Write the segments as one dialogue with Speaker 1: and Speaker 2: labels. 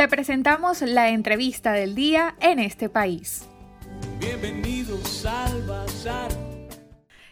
Speaker 1: Te presentamos la entrevista del día en este país.
Speaker 2: Bienvenidos al Bazar.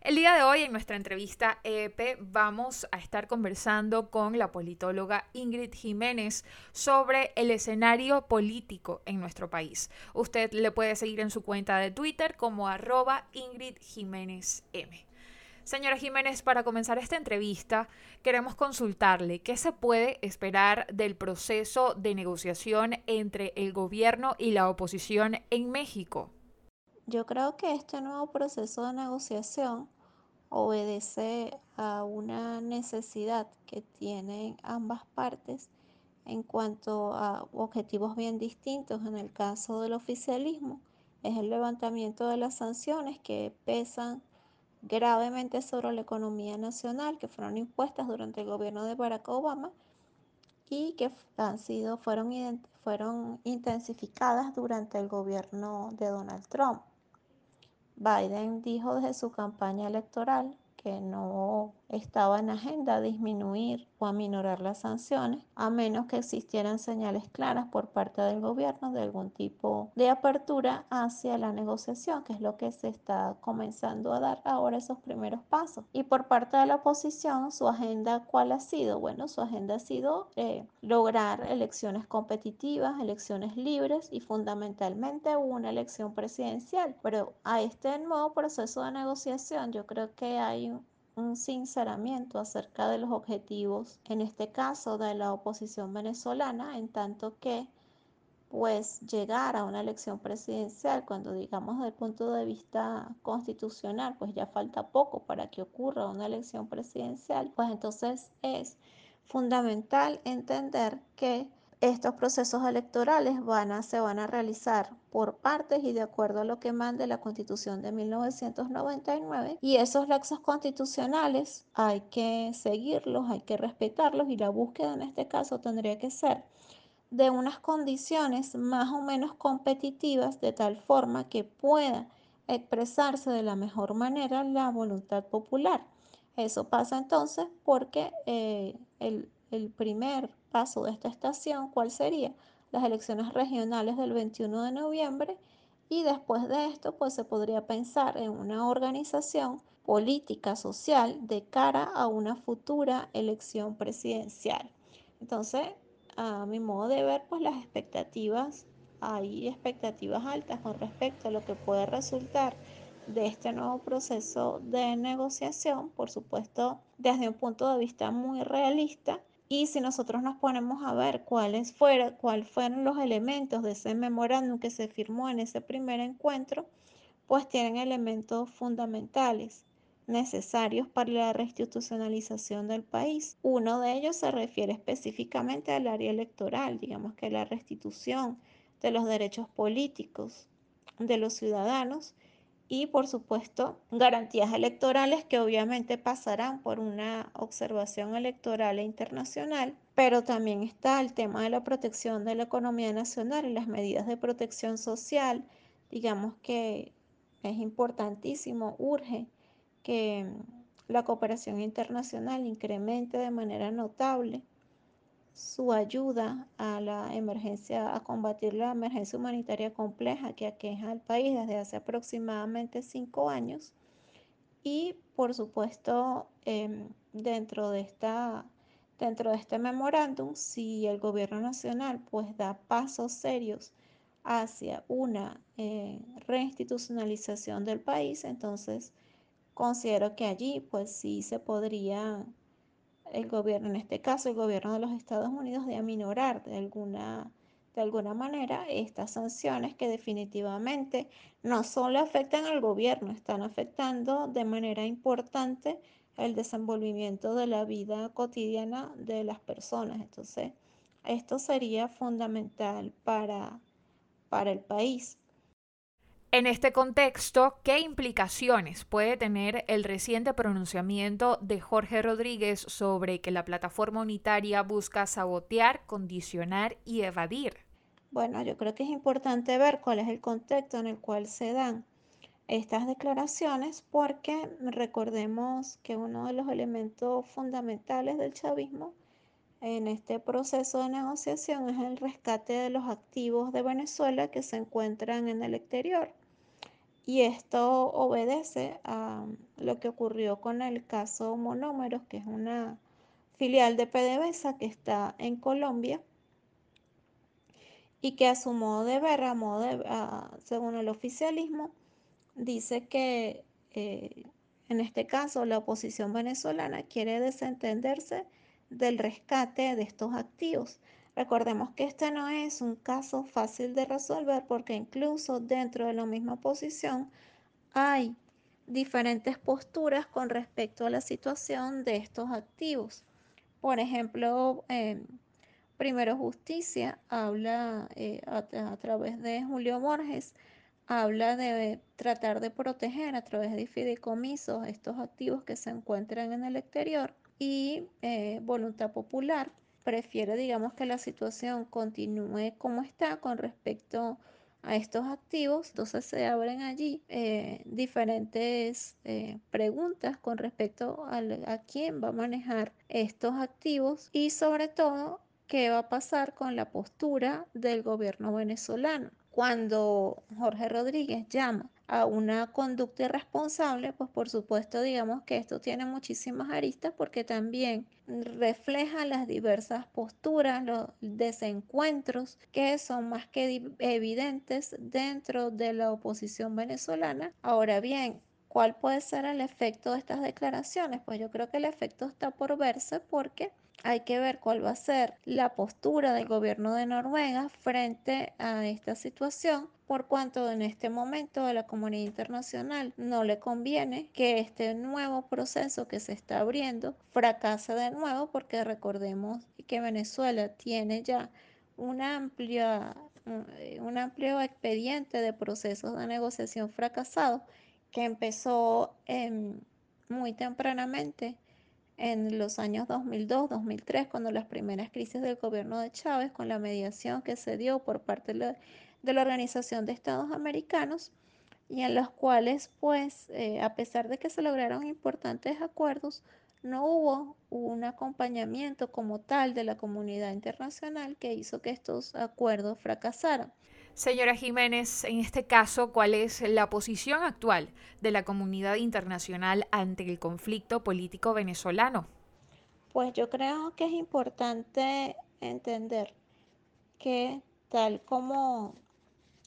Speaker 1: El día de hoy en nuestra entrevista EP vamos a estar conversando con la politóloga Ingrid Jiménez sobre el escenario político en nuestro país. Usted le puede seguir en su cuenta de Twitter como arroba Ingrid Jiménez M. Señora Jiménez, para comenzar esta entrevista, queremos consultarle qué se puede esperar del proceso de negociación entre el gobierno y la oposición en México.
Speaker 3: Yo creo que este nuevo proceso de negociación obedece a una necesidad que tienen ambas partes en cuanto a objetivos bien distintos. En el caso del oficialismo, es el levantamiento de las sanciones que pesan gravemente sobre la economía nacional que fueron impuestas durante el gobierno de Barack Obama y que han sido, fueron, fueron intensificadas durante el gobierno de Donald Trump. Biden dijo desde su campaña electoral que no estaba en agenda disminuir o aminorar las sanciones, a menos que existieran señales claras por parte del gobierno de algún tipo de apertura hacia la negociación, que es lo que se está comenzando a dar ahora esos primeros pasos. Y por parte de la oposición, su agenda, ¿cuál ha sido? Bueno, su agenda ha sido eh, lograr elecciones competitivas, elecciones libres y fundamentalmente una elección presidencial. Pero a este nuevo proceso de negociación yo creo que hay sinceramiento acerca de los objetivos, en este caso de la oposición venezolana, en tanto que pues llegar a una elección presidencial, cuando digamos desde el punto de vista constitucional, pues ya falta poco para que ocurra una elección presidencial, pues entonces es fundamental entender que estos procesos electorales van a, se van a realizar por partes y de acuerdo a lo que mande la Constitución de 1999 y esos laxos constitucionales hay que seguirlos, hay que respetarlos y la búsqueda en este caso tendría que ser de unas condiciones más o menos competitivas de tal forma que pueda expresarse de la mejor manera la voluntad popular. Eso pasa entonces porque eh, el, el primer paso de esta estación, ¿cuál sería? Las elecciones regionales del 21 de noviembre y después de esto, pues se podría pensar en una organización política, social, de cara a una futura elección presidencial. Entonces, a mi modo de ver, pues las expectativas, hay expectativas altas con respecto a lo que puede resultar de este nuevo proceso de negociación, por supuesto, desde un punto de vista muy realista y si nosotros nos ponemos a ver cuáles fueron, cuáles fueron los elementos de ese memorándum que se firmó en ese primer encuentro, pues tienen elementos fundamentales necesarios para la reinstitucionalización del país. Uno de ellos se refiere específicamente al área electoral, digamos que la restitución de los derechos políticos de los ciudadanos y por supuesto garantías electorales que obviamente pasarán por una observación electoral e internacional, pero también está el tema de la protección de la economía nacional y las medidas de protección social. Digamos que es importantísimo, urge que la cooperación internacional incremente de manera notable su ayuda a la emergencia, a combatir la emergencia humanitaria compleja que aqueja al país desde hace aproximadamente cinco años. Y por supuesto, em, dentro, de esta, dentro de este memorándum, si el gobierno nacional pues da pasos serios hacia una eh, reinstitucionalización del país, entonces considero que allí pues sí se podría el gobierno, en este caso el gobierno de los Estados Unidos, de aminorar de alguna, de alguna manera estas sanciones que definitivamente no solo afectan al gobierno, están afectando de manera importante el desenvolvimiento de la vida cotidiana de las personas. Entonces, esto sería fundamental para, para el país.
Speaker 1: En este contexto, ¿qué implicaciones puede tener el reciente pronunciamiento de Jorge Rodríguez sobre que la plataforma unitaria busca sabotear, condicionar y evadir?
Speaker 3: Bueno, yo creo que es importante ver cuál es el contexto en el cual se dan estas declaraciones porque recordemos que uno de los elementos fundamentales del chavismo en este proceso de negociación es el rescate de los activos de Venezuela que se encuentran en el exterior. Y esto obedece a lo que ocurrió con el caso Monómeros, que es una filial de PDVSA que está en Colombia y que a su modo de ver, de, según el oficialismo, dice que eh, en este caso la oposición venezolana quiere desentenderse del rescate de estos activos. Recordemos que este no es un caso fácil de resolver porque incluso dentro de la misma oposición hay diferentes posturas con respecto a la situación de estos activos. Por ejemplo, eh, Primero Justicia habla eh, a, a, través de Julio Borges, habla de tratar de proteger a través de fideicomisos estos activos que se encuentran en el exterior y eh, Voluntad Popular prefiere, digamos, que la situación continúe como está con respecto a estos activos. Entonces se abren allí eh, diferentes eh, preguntas con respecto a, a quién va a manejar estos activos y sobre todo qué va a pasar con la postura del gobierno venezolano. Cuando Jorge Rodríguez llama a una conducta irresponsable, pues por supuesto digamos que esto tiene muchísimas aristas porque también refleja las diversas posturas, los desencuentros que son más que evidentes dentro de la oposición venezolana. Ahora bien, ¿cuál puede ser el efecto de estas declaraciones? Pues yo creo que el efecto está por verse porque hay que ver cuál va a ser la postura del gobierno de Noruega frente a esta situación por cuanto en este momento a la comunidad internacional no le conviene que este nuevo proceso que se está abriendo fracase de nuevo porque recordemos que Venezuela tiene ya un amplio expediente de procesos de negociación fracasados que empezó muy tempranamente en los años 2002-2003, cuando las primeras crisis del gobierno de Chávez, con la mediación que se dio por parte de la, Organización de Estados Americanos, y en los cuales, pues, eh, a pesar de que se lograron importantes acuerdos, no hubo un acompañamiento como tal de la comunidad internacional que hizo que estos acuerdos fracasaran.
Speaker 1: Señora Jiménez, en este caso, ¿cuál es la posición actual de la comunidad internacional ante el conflicto político venezolano?
Speaker 3: Pues yo creo que es importante entender que tal como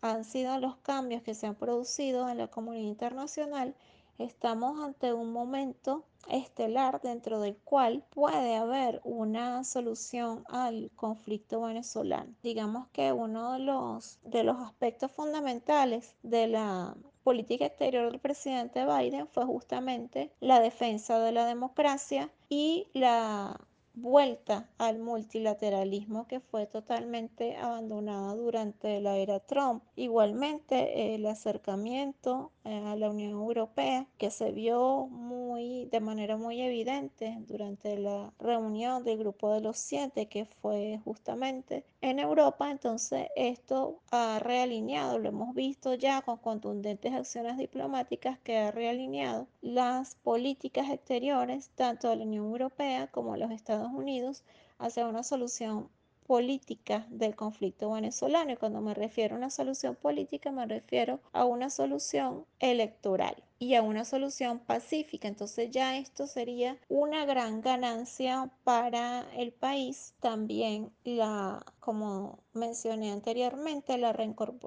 Speaker 3: han sido los cambios que se han producido en la comunidad internacional, estamos ante un momento estelar dentro del cual puede haber una solución al conflicto venezolano. Digamos que uno de los, de los aspectos fundamentales de la política exterior del presidente Biden fue justamente la defensa de la democracia y la vuelta al multilateralismo que fue totalmente abandonada durante la era Trump. Igualmente el acercamiento eh, a la Unión Europea que se vio muy de manera muy evidente durante la reunión del grupo de los siete que fue justamente en Europa. Entonces esto ha realineado, lo hemos visto ya con contundentes acciones diplomáticas que ha realineado las políticas exteriores tanto de la Unión Europea como de los Estados Unidos hacia una solución política del conflicto venezolano. Y cuando me refiero a una solución política, me refiero a una solución electoral y a una solución pacífica. Entonces ya esto sería una gran ganancia para el país. También la, como mencioné anteriormente, la,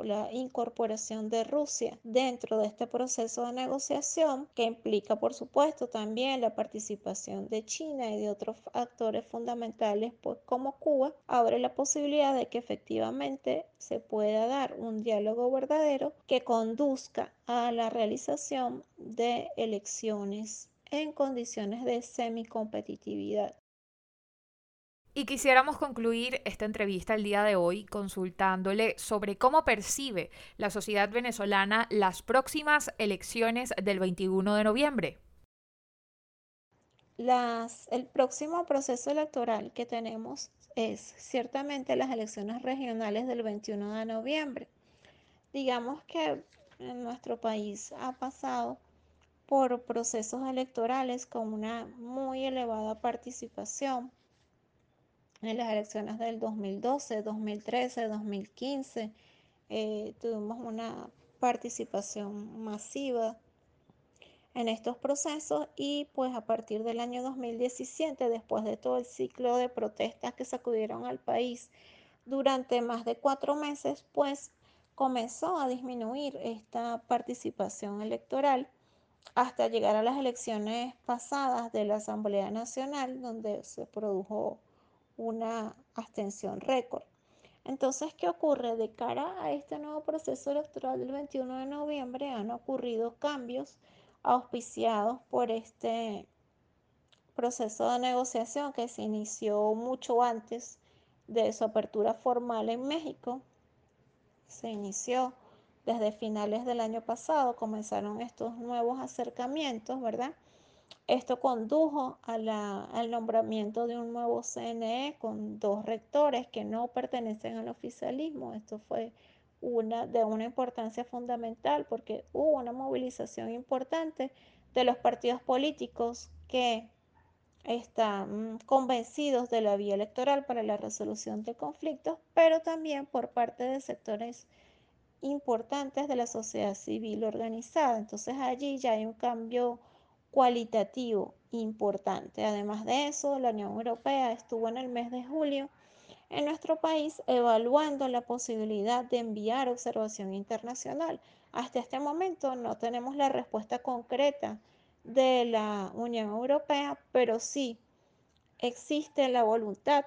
Speaker 3: la incorporación de Rusia dentro de este proceso de negociación que implica, por supuesto, también la participación de China y de otros actores fundamentales, pues como Cuba, abre la posibilidad de que efectivamente se pueda dar un diálogo verdadero que conduzca a la realización de elecciones en condiciones de semicompetitividad.
Speaker 1: Y quisiéramos concluir esta entrevista el día de hoy consultándole sobre cómo percibe la sociedad venezolana las próximas elecciones del 21 de noviembre.
Speaker 3: Las, el próximo proceso electoral que tenemos es ciertamente las elecciones regionales del 21 de noviembre. Digamos que en nuestro país ha pasado por procesos electorales con una muy elevada participación en las elecciones del 2012, 2013, 2015. tuvimos una participación masiva en estos procesos y pues a partir del año 2017, después de todo el ciclo de protestas que sacudieron al país durante más de cuatro meses, pues comenzó a disminuir esta participación electoral hasta llegar a las elecciones pasadas de la Asamblea Nacional, donde se produjo una abstención récord. Entonces, ¿qué ocurre? De cara a este nuevo proceso electoral del 21 de noviembre han ocurrido cambios auspiciados por este proceso de negociación que se inició mucho antes de su apertura formal en México. Se inició desde finales del año pasado, comenzaron estos nuevos acercamientos, ¿verdad? Esto condujo al nombramiento de un nuevo CNE con dos rectores que no pertenecen al oficialismo. Esto fue de una importancia fundamental porque hubo una movilización importante de los partidos políticos que están convencidos de la vía electoral para la resolución de conflictos, pero también por parte de sectores importantes de la sociedad civil organizada. Entonces allí ya hay un cambio cualitativo importante. Además de eso, la Unión Europea estuvo en el mes de julio en nuestro país evaluando la posibilidad de enviar observación internacional. Hasta este momento no tenemos la respuesta concreta de la Unión Europea, pero sí existe la voluntad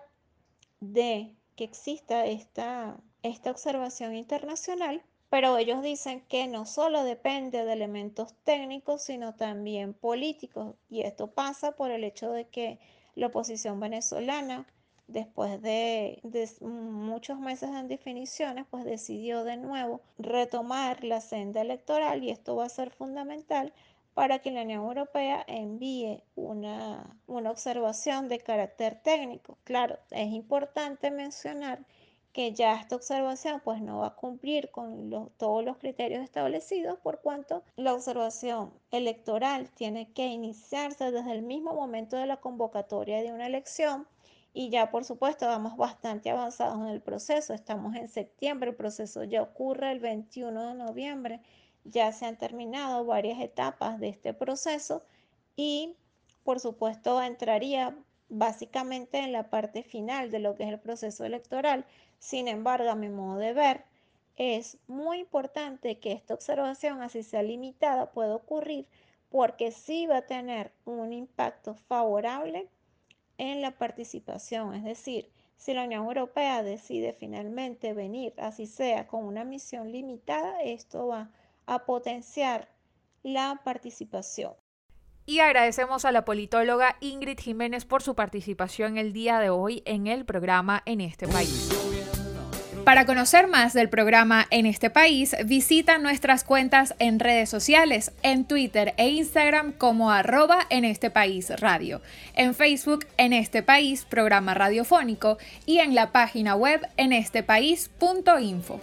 Speaker 3: de que exista esta, esta observación internacional pero ellos dicen que no solo depende de elementos técnicos, sino también políticos. Y esto pasa por el hecho de que la oposición venezolana, después de, muchos meses en definiciones, pues decidió de nuevo retomar la senda electoral y esto va a ser fundamental para que la Unión Europea envíe una, una observación de carácter técnico. Claro, es importante mencionar que ya esta observación pues no va a cumplir con todos los criterios establecidos por cuanto la observación electoral tiene que iniciarse desde el mismo momento de la convocatoria de una elección y ya por supuesto vamos bastante avanzados en el proceso, estamos en septiembre, el proceso ya ocurre el 21 de noviembre, ya se han terminado varias etapas de este proceso y por supuesto entraría básicamente en la parte final de lo que es el proceso electoral, sin embargo, a mi modo de ver, es muy importante que esta observación, así sea limitada, pueda ocurrir porque sí va a tener un impacto favorable en la participación. Es decir, si la Unión Europea decide finalmente venir, así sea, con una misión limitada, esto va a potenciar la participación.
Speaker 1: Y agradecemos a la politóloga Ingrid Jiménez por su participación el día de hoy en el programa En este país. Para conocer más del programa en este país, visita nuestras cuentas en redes sociales, en Twitter e Instagram como arroba en este país radio, en Facebook en este país programa radiofónico y en la página web en estepaís.info.